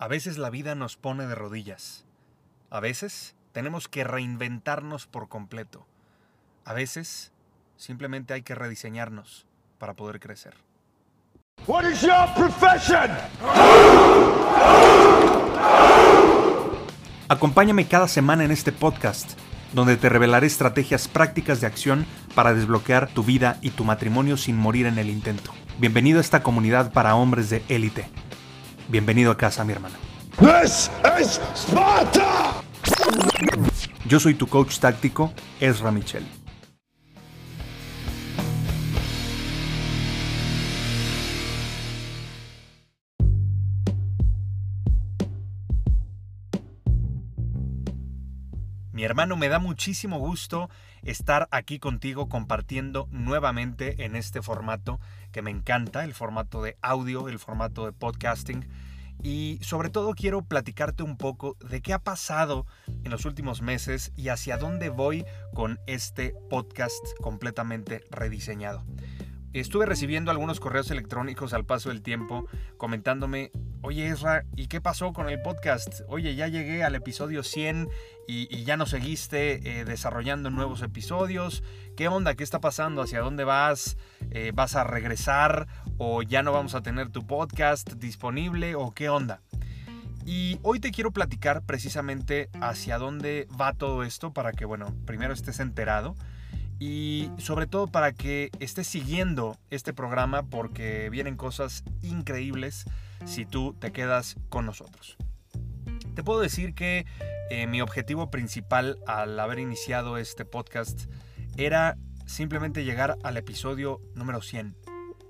A veces la vida nos pone de rodillas. A veces tenemos que reinventarnos por completo. A veces simplemente hay que rediseñarnos para poder crecer. What is your profession? Acompáñame cada semana en este podcast, donde te revelaré estrategias prácticas de acción para desbloquear tu vida y tu matrimonio sin morir en el intento. Bienvenido a esta comunidad para hombres de élite. Bienvenido a casa, mi hermano. This is Sparta! Yo soy tu coach táctico, Ezra Michel. Hermano, me da muchísimo gusto estar aquí contigo compartiendo nuevamente en este formato que me encanta, el formato de audio, el formato de podcasting. Y sobre todo quiero platicarte un poco de qué ha pasado en los últimos meses y hacia dónde voy con este podcast completamente rediseñado. Estuve recibiendo algunos correos electrónicos al paso del tiempo comentándome, oye Ezra, ¿y qué pasó con el podcast? Oye, ya llegué al episodio 100 y, ya no seguiste eh, desarrollando nuevos episodios. ¿Qué onda? ¿Qué está pasando? ¿Hacia dónde vas? Eh, ¿Vas a regresar? ¿O ya no vamos a tener tu podcast disponible? ¿O qué onda? Y hoy te quiero platicar precisamente hacia dónde va todo esto para que, bueno, primero estés enterado y sobre todo para que estés siguiendo este programa porque vienen cosas increíbles si tú te quedas con nosotros. Te puedo decir que eh, mi objetivo principal al haber iniciado este podcast era simplemente llegar al episodio número 100.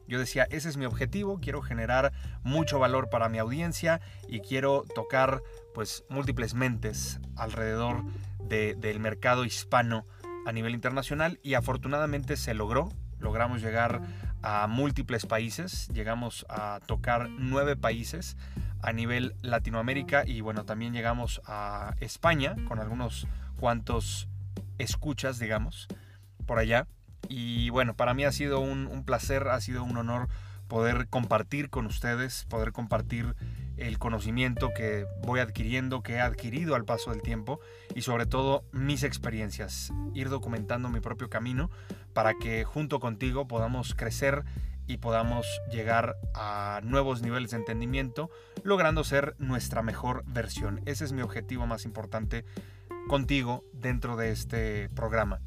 Yo decía, ese es mi objetivo, quiero generar mucho valor para mi audiencia y quiero tocar pues múltiples mentes alrededor del mercado hispano a nivel internacional y afortunadamente se logró. Logramos llegar a múltiples países, llegamos a tocar nueve países a nivel Latinoamérica y bueno, también llegamos a España con algunos cuantos escuchas, digamos, por allá. Y bueno, para mí ha sido un, un placer, ha sido un honor poder compartir con ustedes, poder compartir el conocimiento que voy adquiriendo, que he adquirido al paso del tiempo y sobre todo mis experiencias, ir documentando mi propio camino para que junto contigo podamos crecer y podamos llegar a nuevos niveles de entendimiento, logrando ser nuestra mejor versión. Ese es mi objetivo más importante contigo dentro de este programa.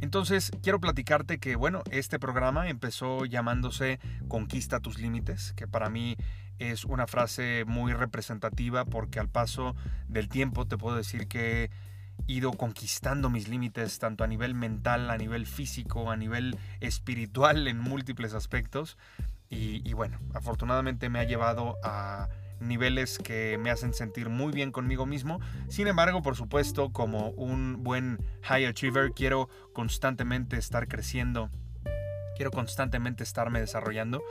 Entonces, quiero platicarte que, bueno, este programa empezó llamándose Conquista tus límites, que para mí es una frase muy representativa porque al paso del tiempo te puedo decir que he ido conquistando mis límites tanto a nivel mental, a nivel físico, a nivel espiritual en múltiples aspectos. Y, bueno, afortunadamente me ha llevado a niveles que me hacen sentir muy bien conmigo mismo. Sin embargo, por supuesto, como un buen high achiever, quiero constantemente estar creciendo, quiero constantemente estarme desarrollando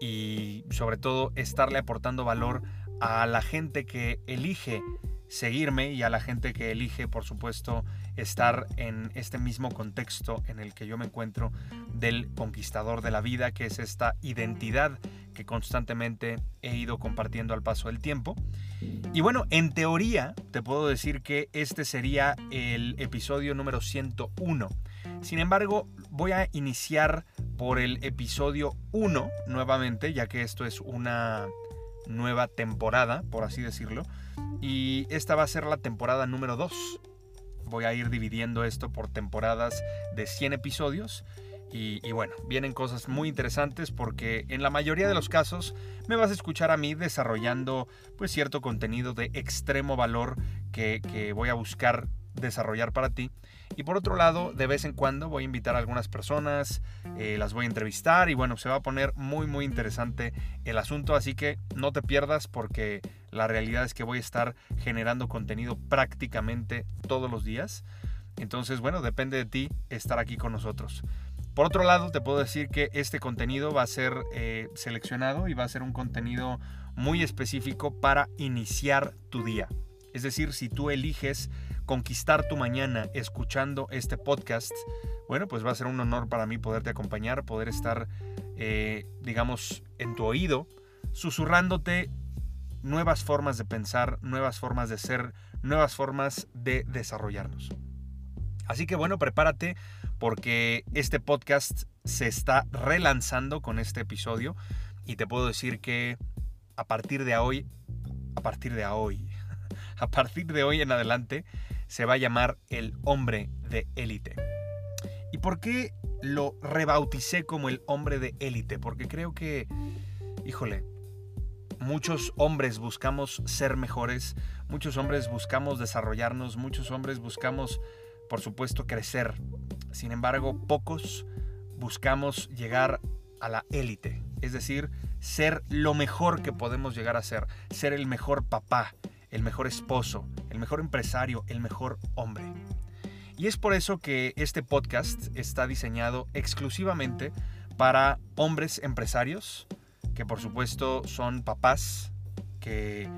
y sobre todo estarle aportando valor a la gente que elige seguirme y a la gente que elige, por supuesto, estar en este mismo contexto en el que yo me encuentro del conquistador de la vida, que es esta identidad que constantemente he ido compartiendo al paso del tiempo. Y bueno, en teoría te puedo decir que este sería el episodio número 101. Sin embargo, voy a iniciar por el episodio 1 nuevamente, ya que esto es una nueva temporada, por así decirlo. Y esta va a ser la temporada número 2. Voy a ir dividiendo esto por temporadas de 100 episodios. Y, bueno, vienen cosas muy interesantes porque en la mayoría de los casos me vas a escuchar a mí desarrollando pues cierto contenido de extremo valor que, que voy a buscar desarrollar para ti. Y por otro lado, de vez en cuando voy a invitar a algunas personas, eh, las voy a entrevistar y bueno, se va a poner muy muy interesante el asunto, así que no te pierdas porque la realidad es que voy a estar generando contenido prácticamente todos los días. Entonces, bueno, depende de ti estar aquí con nosotros. Por otro lado, te puedo decir que este contenido va a ser eh, seleccionado y va a ser un contenido muy específico para iniciar tu día. Es decir, si tú eliges conquistar tu mañana escuchando este podcast, bueno, pues va a ser un honor para mí poderte acompañar, poder estar, eh, digamos, en tu oído, susurrándote nuevas formas de pensar, nuevas formas de ser, nuevas formas de desarrollarnos. Así que bueno, prepárate porque este podcast se está relanzando con este episodio y te puedo decir que a partir de hoy, a partir de hoy, a partir de hoy en adelante se va a llamar el hombre de élite. ¿Y por qué lo rebauticé como el hombre de élite? Porque creo que, híjole, muchos hombres buscamos ser mejores, muchos hombres buscamos desarrollarnos, muchos hombres buscamos, por supuesto, crecer. Sin embargo, pocos buscamos llegar a la élite, es decir, ser lo mejor que podemos llegar a ser, ser el mejor papá, el mejor esposo, el mejor empresario, el mejor hombre. Y es por eso que este podcast está diseñado exclusivamente para hombres empresarios, que por supuesto son papás que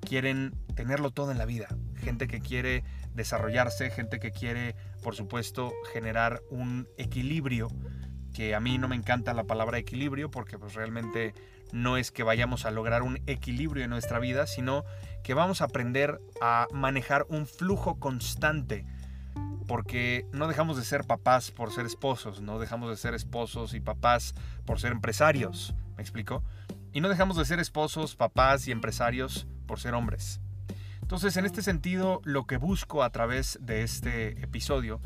quieren tenerlo todo en la vida, gente que quiere desarrollarse, gente que quiere por supuesto generar un equilibrio, que a mí no me encanta la palabra equilibrio porque pues realmente no es que vayamos a lograr un equilibrio en nuestra vida, sino que vamos a aprender a manejar un flujo constante porque no dejamos de ser papás por ser esposos, no dejamos de ser esposos y papás por ser empresarios. ¿Me explico? Y no dejamos de ser esposos, papás y empresarios por ser hombres. Entonces, en este sentido, lo que busco a través de este episodio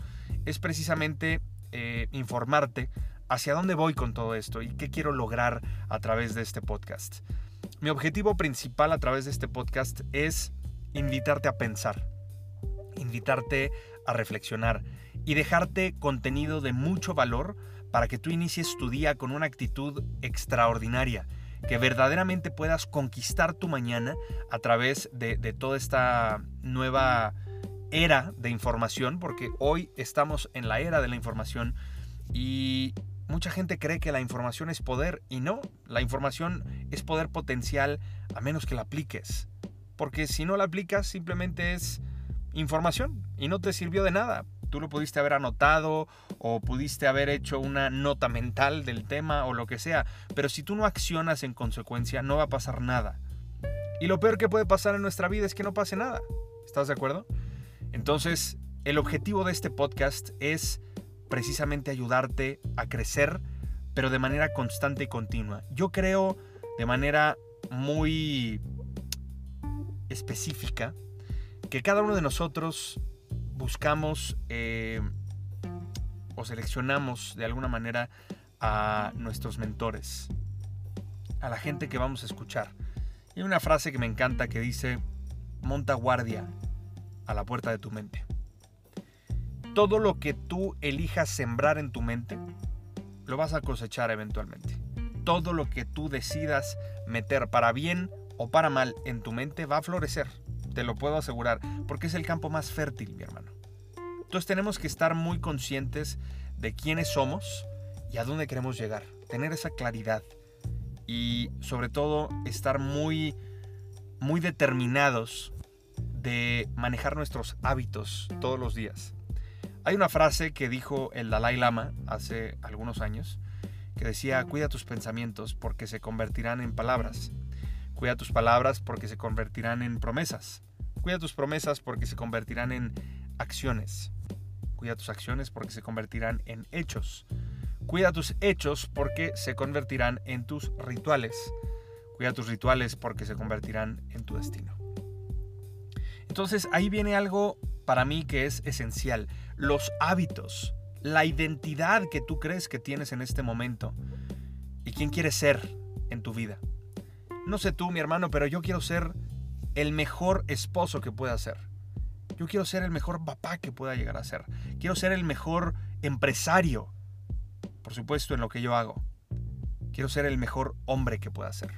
es precisamente eh, informarte hacia dónde voy con todo esto y qué quiero lograr a través de este podcast. Mi objetivo principal a través de este podcast es invitarte a pensar, invitarte a reflexionar y dejarte contenido de mucho valor para que tú inicies tu día con una actitud extraordinaria, que verdaderamente puedas conquistar tu mañana a través de, toda esta nueva era de información, porque hoy estamos en la era de la información y mucha gente cree que la información es poder y no, la información es poder potencial a menos que la apliques, porque si no la aplicas simplemente es información y no te sirvió de nada. Tú lo pudiste haber anotado o pudiste haber hecho una nota mental del tema o lo que sea, pero si tú no accionas en consecuencia no va a pasar nada. Y lo peor que puede pasar en nuestra vida es que no pase nada. ¿Estás de acuerdo? Entonces, el objetivo de este podcast es precisamente ayudarte a crecer, pero de manera constante y continua. Yo creo de manera muy específica que cada uno de nosotros buscamos eh, o seleccionamos de alguna manera a nuestros mentores, a la gente que vamos a escuchar. Y hay una frase que me encanta que dice, monta guardia a la puerta de tu mente. Todo lo que tú elijas sembrar en tu mente, lo vas a cosechar eventualmente. Todo lo que tú decidas meter para bien o para mal en tu mente va a florecer te lo puedo asegurar, porque es el campo más fértil, mi hermano. Entonces tenemos que estar muy conscientes de quiénes somos y a dónde queremos llegar, tener esa claridad y sobre todo estar muy muy determinados de manejar nuestros hábitos todos los días. Hay una frase que dijo el Dalai Lama hace algunos años que decía, cuida tus pensamientos porque se convertirán en palabras. Cuida tus palabras porque se convertirán en promesas. Cuida tus promesas porque se convertirán en acciones. Cuida tus acciones porque se convertirán en hechos. Cuida tus hechos porque se convertirán en tus rituales. Cuida tus rituales porque se convertirán en tu destino. Entonces ahí viene algo para mí que es esencial. Los hábitos, la identidad que tú crees que tienes en este momento y quién quieres ser en tu vida. No sé tú, mi hermano, pero yo quiero ser el mejor esposo que pueda ser. Yo quiero ser el mejor papá que pueda llegar a ser. Quiero ser el mejor empresario, por supuesto, en lo que yo hago. Quiero ser el mejor hombre que pueda ser.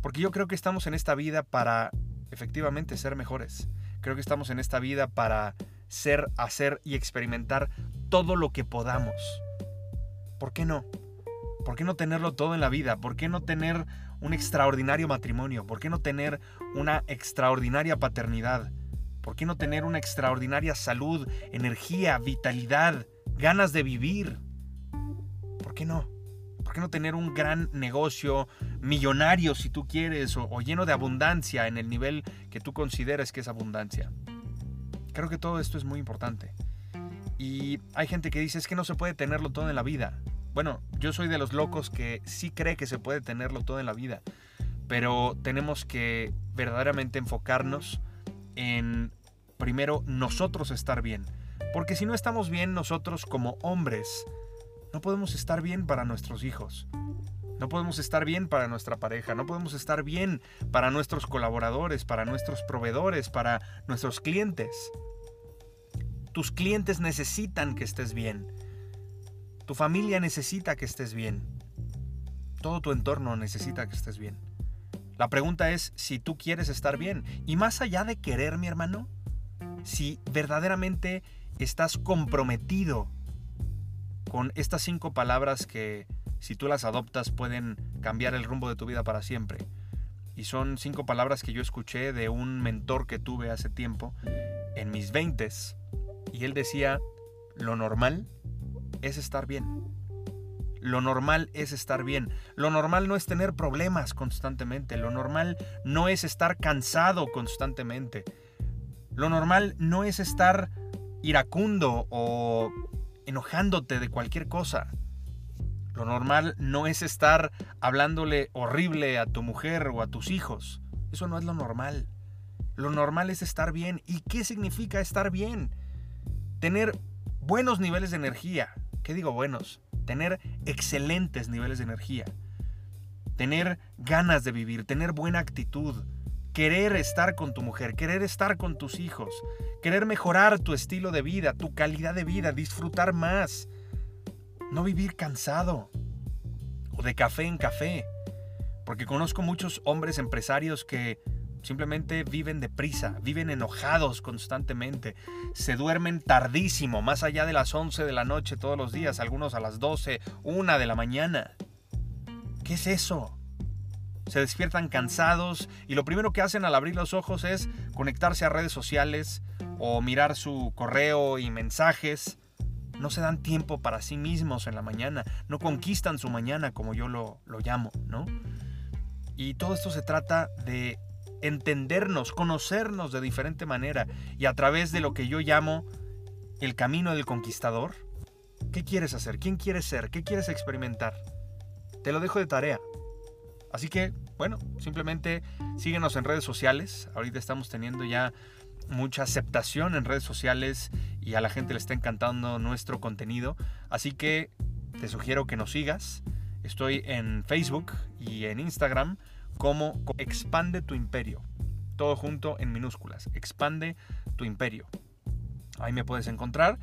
Porque yo creo que estamos en esta vida para efectivamente ser mejores. Creo que estamos en esta vida para ser, hacer y experimentar todo lo que podamos. ¿Por qué no? ¿Por qué no tenerlo todo en la vida? ¿Por qué no tener un extraordinario matrimonio? ¿Por qué no tener una extraordinaria paternidad? ¿Por qué no tener una extraordinaria salud, energía, vitalidad, ganas de vivir? ¿Por qué no? ¿Por qué no tener un gran negocio millonario si tú quieres o, lleno de abundancia en el nivel que tú consideres que es abundancia? Creo que todo esto es muy importante. Y hay gente que dice es que no se puede tenerlo todo en la vida. Bueno, yo soy de los locos que sí cree que se puede tenerlo todo en la vida, pero tenemos que verdaderamente enfocarnos en primero nosotros estar bien. Porque si no estamos bien nosotros como hombres, no podemos estar bien para nuestros hijos. No podemos estar bien para nuestra pareja, no podemos estar bien para nuestros colaboradores, para nuestros proveedores, para nuestros clientes. Tus clientes necesitan que estés bien. Tu familia necesita que estés bien. Todo tu entorno necesita que estés bien. La pregunta es si tú quieres estar bien. Y más allá de querer, mi hermano, si verdaderamente estás comprometido con estas cinco palabras que si tú las adoptas pueden cambiar el rumbo de tu vida para siempre. Y son cinco palabras que yo escuché de un mentor que tuve hace tiempo, en mis veintes, y él decía, lo normal es estar bien. Lo normal es estar bien. Lo normal no es tener problemas constantemente. Lo normal no es estar cansado constantemente. Lo normal no es estar iracundo o enojándote de cualquier cosa. Lo normal no es estar hablándole horrible a tu mujer o a tus hijos. Eso no es lo normal. Lo normal es estar bien. ¿Y qué significa estar bien? Tener buenos niveles de energía. ¿Qué digo buenos? Tener excelentes niveles de energía. Tener ganas de vivir, tener buena actitud. Querer estar con tu mujer, querer estar con tus hijos, querer mejorar tu estilo de vida, tu calidad de vida, disfrutar más no vivir cansado o de café en café. Porque conozco muchos hombres empresarios que simplemente viven deprisa, viven enojados constantemente, se duermen tardísimo, más allá de las 11 de la noche todos los días, algunos a las 12, 1 de la mañana. ¿Qué es eso? Se despiertan cansados y lo primero que hacen al abrir los ojos es conectarse a redes sociales o mirar su correo y mensajes no se dan tiempo para sí mismos en la mañana, no conquistan su mañana como yo lo, llamo, ¿no? Y todo esto se trata de entendernos, conocernos de diferente manera y a través de lo que yo llamo el camino del conquistador. ¿Qué quieres hacer? ¿Quién quieres ser? ¿Qué quieres experimentar? Te lo dejo de tarea. Así que, bueno, simplemente síguenos en redes sociales. Ahorita estamos teniendo ya mucha aceptación en redes sociales y a la gente le está encantando nuestro contenido. Así que te sugiero que nos sigas. Estoy en Facebook y en Instagram como Expande tu Imperio. Todo junto en minúsculas. Expande tu Imperio. Ahí me puedes encontrar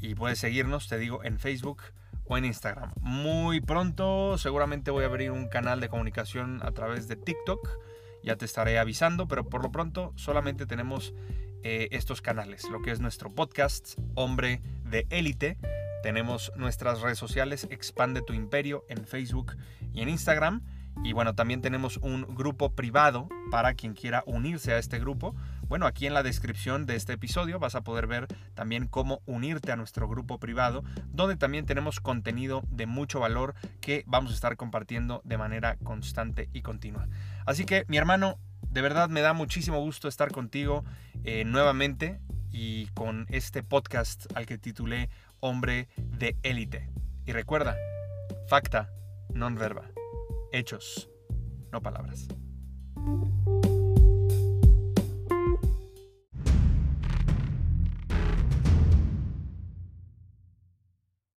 y puedes seguirnos, te digo, en Facebook o en Instagram. Muy pronto seguramente voy a abrir un canal de comunicación a través de TikTok. Ya te estaré avisando, pero por lo pronto solamente tenemos eh, estos canales, lo que es nuestro podcast Hombre de Élite. Tenemos nuestras redes sociales, Expande tu Imperio en Facebook y en Instagram. Y bueno, también tenemos un grupo privado para quien quiera unirse a este grupo. Bueno, aquí en la descripción de este episodio vas a poder ver también cómo unirte a nuestro grupo privado, donde también tenemos contenido de mucho valor que vamos a estar compartiendo de manera constante y continua. Así que, mi hermano, de verdad me da muchísimo gusto estar contigo eh, nuevamente y con este podcast al que titulé Hombre de élite. Y recuerda, facta, non verba, hechos, no palabras.